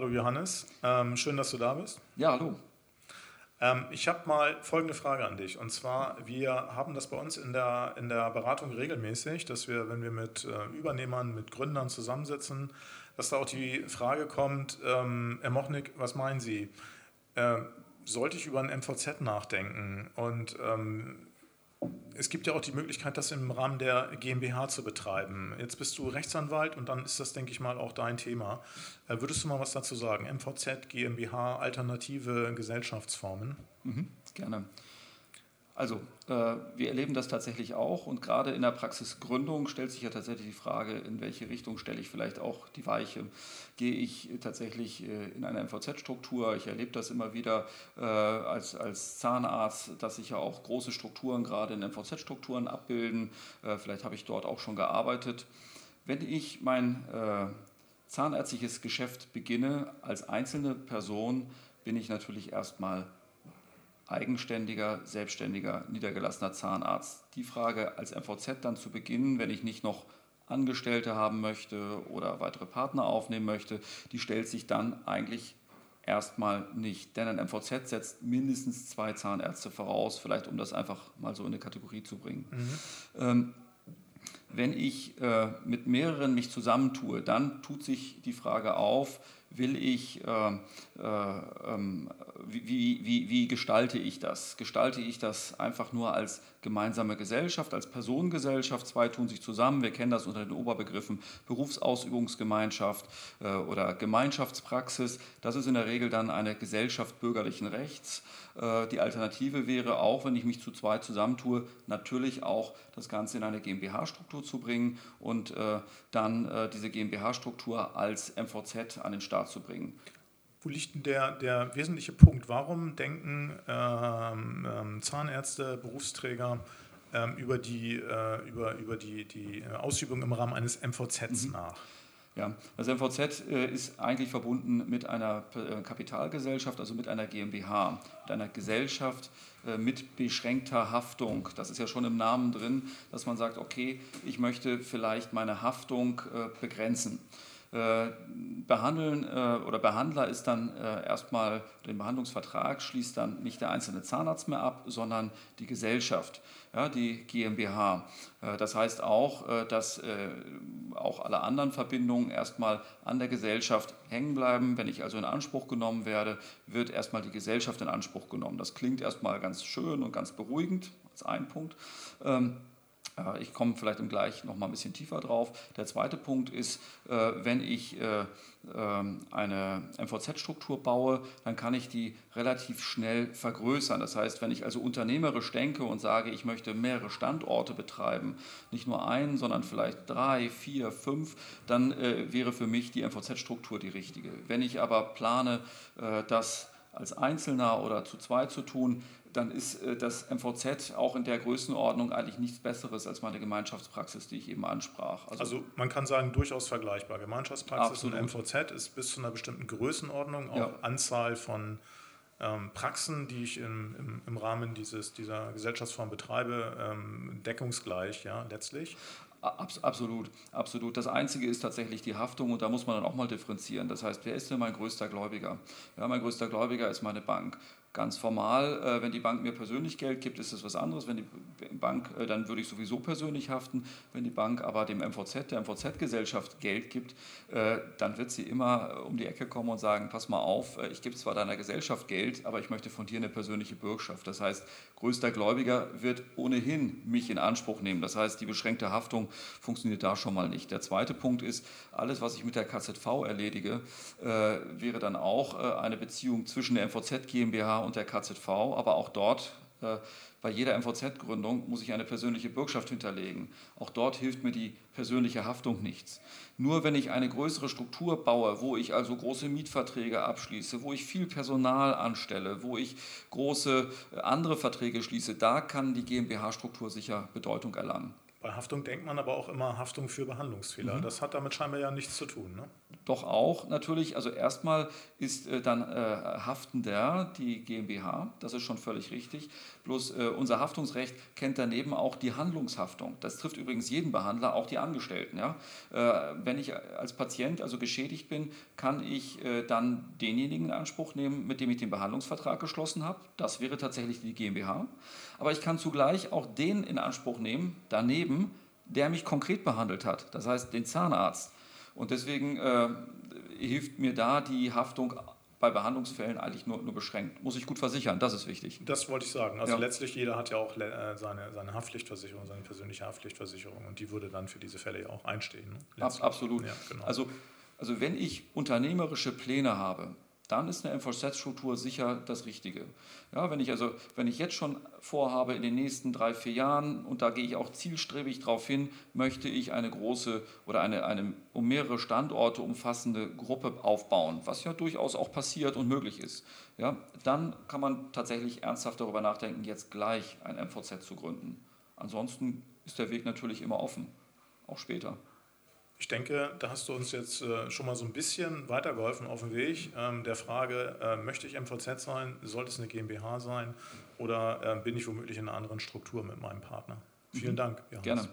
Hallo Johannes, ähm, schön, dass du da bist. Ja, hallo. Ähm, ich habe mal folgende Frage an dich. Und zwar, wir haben das bei uns in der, in der Beratung regelmäßig, dass wir, wenn wir mit äh, Übernehmern, mit Gründern zusammensitzen, dass da auch die Frage kommt, ähm, Herr Mochnik, was meinen Sie? Äh, sollte ich über ein MVZ nachdenken? Und ähm, es gibt ja auch die Möglichkeit, das im Rahmen der GmbH zu betreiben. Jetzt bist du Rechtsanwalt und dann ist das, denke ich mal, auch dein Thema. Äh, würdest du mal was dazu sagen? MVZ, GmbH, alternative Gesellschaftsformen? Mhm, gerne. Also, äh, wir erleben das tatsächlich auch und gerade in der Praxisgründung stellt sich ja tatsächlich die Frage, in welche Richtung stelle ich vielleicht auch die Weiche. Gehe ich tatsächlich äh, in eine MVZ-Struktur? Ich erlebe das immer wieder äh, als, als Zahnarzt, dass sich ja auch große Strukturen gerade in MVZ-Strukturen abbilden. Äh, vielleicht habe ich dort auch schon gearbeitet. Wenn ich mein äh, zahnärztliches Geschäft beginne als einzelne Person, bin ich natürlich erstmal eigenständiger, selbstständiger, niedergelassener Zahnarzt. Die Frage als MVZ dann zu beginnen, wenn ich nicht noch Angestellte haben möchte oder weitere Partner aufnehmen möchte, die stellt sich dann eigentlich erstmal nicht. Denn ein MVZ setzt mindestens zwei Zahnärzte voraus, vielleicht um das einfach mal so in eine Kategorie zu bringen. Mhm. Ähm, wenn ich äh, mit mehreren mich zusammentue, dann tut sich die Frage auf, will ich, äh, äh, ähm, wie, wie, wie gestalte ich das? Gestalte ich das einfach nur als gemeinsame Gesellschaft, als Personengesellschaft? Zwei tun sich zusammen. Wir kennen das unter den Oberbegriffen Berufsausübungsgemeinschaft äh, oder Gemeinschaftspraxis. Das ist in der Regel dann eine Gesellschaft bürgerlichen Rechts. Äh, die Alternative wäre auch, wenn ich mich zu zwei zusammentue, natürlich auch das Ganze in eine GmbH-Struktur zu bringen und äh, dann äh, diese GmbH-Struktur als MVZ an den Start zu bringen. Wo liegt denn der, der wesentliche Punkt? Warum denken ähm, ähm, Zahnärzte, Berufsträger ähm, über die, äh, über, über die, die Ausübung im Rahmen eines MVZs mhm. nach? Ja, das MVZ äh, ist eigentlich verbunden mit einer äh, Kapitalgesellschaft, also mit einer GmbH, mit einer Gesellschaft äh, mit beschränkter Haftung. Das ist ja schon im Namen drin, dass man sagt, okay, ich möchte vielleicht meine Haftung äh, begrenzen. Äh, behandeln äh, oder Behandler ist dann äh, erstmal den Behandlungsvertrag schließt dann nicht der einzelne Zahnarzt mehr ab, sondern die Gesellschaft, ja, die GmbH. das heißt auch, dass auch alle anderen Verbindungen erstmal an der Gesellschaft hängen bleiben. Wenn ich also in Anspruch genommen werde, wird erstmal die Gesellschaft in Anspruch genommen. Das klingt erstmal ganz schön und ganz beruhigend als ein Punkt. Ähm, äh, ich komme vielleicht im Gleich noch mal ein bisschen tiefer drauf. Der zweite Punkt ist, äh, wenn ich äh, ähm, eine MVZ-Struktur baue, dann kann ich die relativ schnell vergrößern. Das heißt, wenn ich also unternehmerisch denke und sage, ich möchte mehrere Standorte betreiben, nicht nur einen, sondern vielleicht drei, vier, fünf, dann wäre für mich die MVZ-Struktur die richtige. Wenn ich aber plane, das als Einzelner oder zu zweit zu tun, dann ist äh, das MVZ auch in der Größenordnung eigentlich nichts Besseres als meine Gemeinschaftspraxis, die ich eben ansprach. Also, also man kann sagen, durchaus vergleichbar. Gemeinschaftspraxis absolut. und MVZ ist bis zu einer bestimmten Größenordnung, auch ja. Anzahl von ähm, Praxen, die ich im, im, im, Rahmen dieses, dieser Gesellschaftsform betreibe, ähm, deckungsgleich, ja, letztlich. Absolut, absolut. Das Einzige ist tatsächlich die Haftung und da muss man dann auch mal differenzieren. Das heißt, wer ist denn mein größter Gläubiger? Ja, mein größter Gläubiger ist meine Bank. Ganz formal, äh, wenn die Bank mir persönlich Geld gibt, ist es was anderes. Wenn die Bank, äh, dann würde ich sowieso persönlich haften. Wenn die Bank aber dem MVZ, der MVZ-Gesellschaft Geld gibt, äh, dann wird sie immer um die Ecke kommen und sagen, pass mal auf, ich gebe zwar deiner Gesellschaft Geld, aber ich möchte von dir eine persönliche Bürgschaft. Das heißt, größter Gläubiger wird ohnehin mich in Anspruch nehmen. Das heißt, die beschränkte Haftung funktioniert da schon mal nicht. Der zweite Punkt ist, alles, was ich mit der KZV erledige, wäre dann auch eine Beziehung zwischen der MVZ GmbH und der KZV, aber auch dort äh, bei jeder MVZ-Gründung muss ich eine persönliche Bürgschaft hinterlegen. Auch dort hilft mir die persönliche Haftung nichts. Nur wenn ich eine größere Struktur baue, wo ich also große Mietverträge abschließe, wo ich viel Personal anstelle, wo ich große äh, andere Verträge schließe, da kann die GmbH-Struktur sicher Bedeutung erlangen. Bei Haftung denkt man aber auch immer Haftung für Behandlungsfehler. Mhm. Das hat damit scheinbar ja nichts zu tun. Ne? Doch auch natürlich, also erstmal ist äh, dann äh, haftender die GmbH, das ist schon völlig richtig. Bloß äh, unser Haftungsrecht kennt daneben auch die Handlungshaftung. Das trifft übrigens jeden Behandler, auch die Angestellten. Ja? Äh, wenn ich als Patient also geschädigt bin, kann ich äh, dann denjenigen in Anspruch nehmen, mit dem ich den Behandlungsvertrag geschlossen habe. Das wäre tatsächlich die GmbH. Aber ich kann zugleich auch den in Anspruch nehmen, daneben, der mich konkret behandelt hat. Das heißt, den Zahnarzt. Und deswegen äh, hilft mir da die Haftung bei Behandlungsfällen eigentlich nur, nur beschränkt. Muss ich gut versichern, das ist wichtig. Das wollte ich sagen. Also ja. letztlich jeder hat ja auch äh, seine, seine Haftpflichtversicherung, seine persönliche Haftpflichtversicherung und die würde dann für diese Fälle ja auch einstehen. Ne? Ab, absolut. Ja, genau. also, also wenn ich unternehmerische Pläne habe, dann ist eine MVZ-Struktur sicher das Richtige. Ja, wenn, ich also, wenn ich jetzt schon vorhabe, in den nächsten drei, vier Jahren, und da gehe ich auch zielstrebig darauf hin, möchte ich eine große oder eine, eine um mehrere Standorte umfassende Gruppe aufbauen, was ja durchaus auch passiert und möglich ist, ja, dann kann man tatsächlich ernsthaft darüber nachdenken, jetzt gleich ein MVZ zu gründen. Ansonsten ist der Weg natürlich immer offen, auch später. Ich denke, da hast du uns jetzt äh, schon mal so ein bisschen weitergeholfen auf dem Weg ähm, der Frage, äh, möchte ich MVZ sein, sollte es eine GmbH sein oder äh, bin ich womöglich in einer anderen Struktur mit meinem Partner? Vielen mhm. Dank. Johannes. Gerne.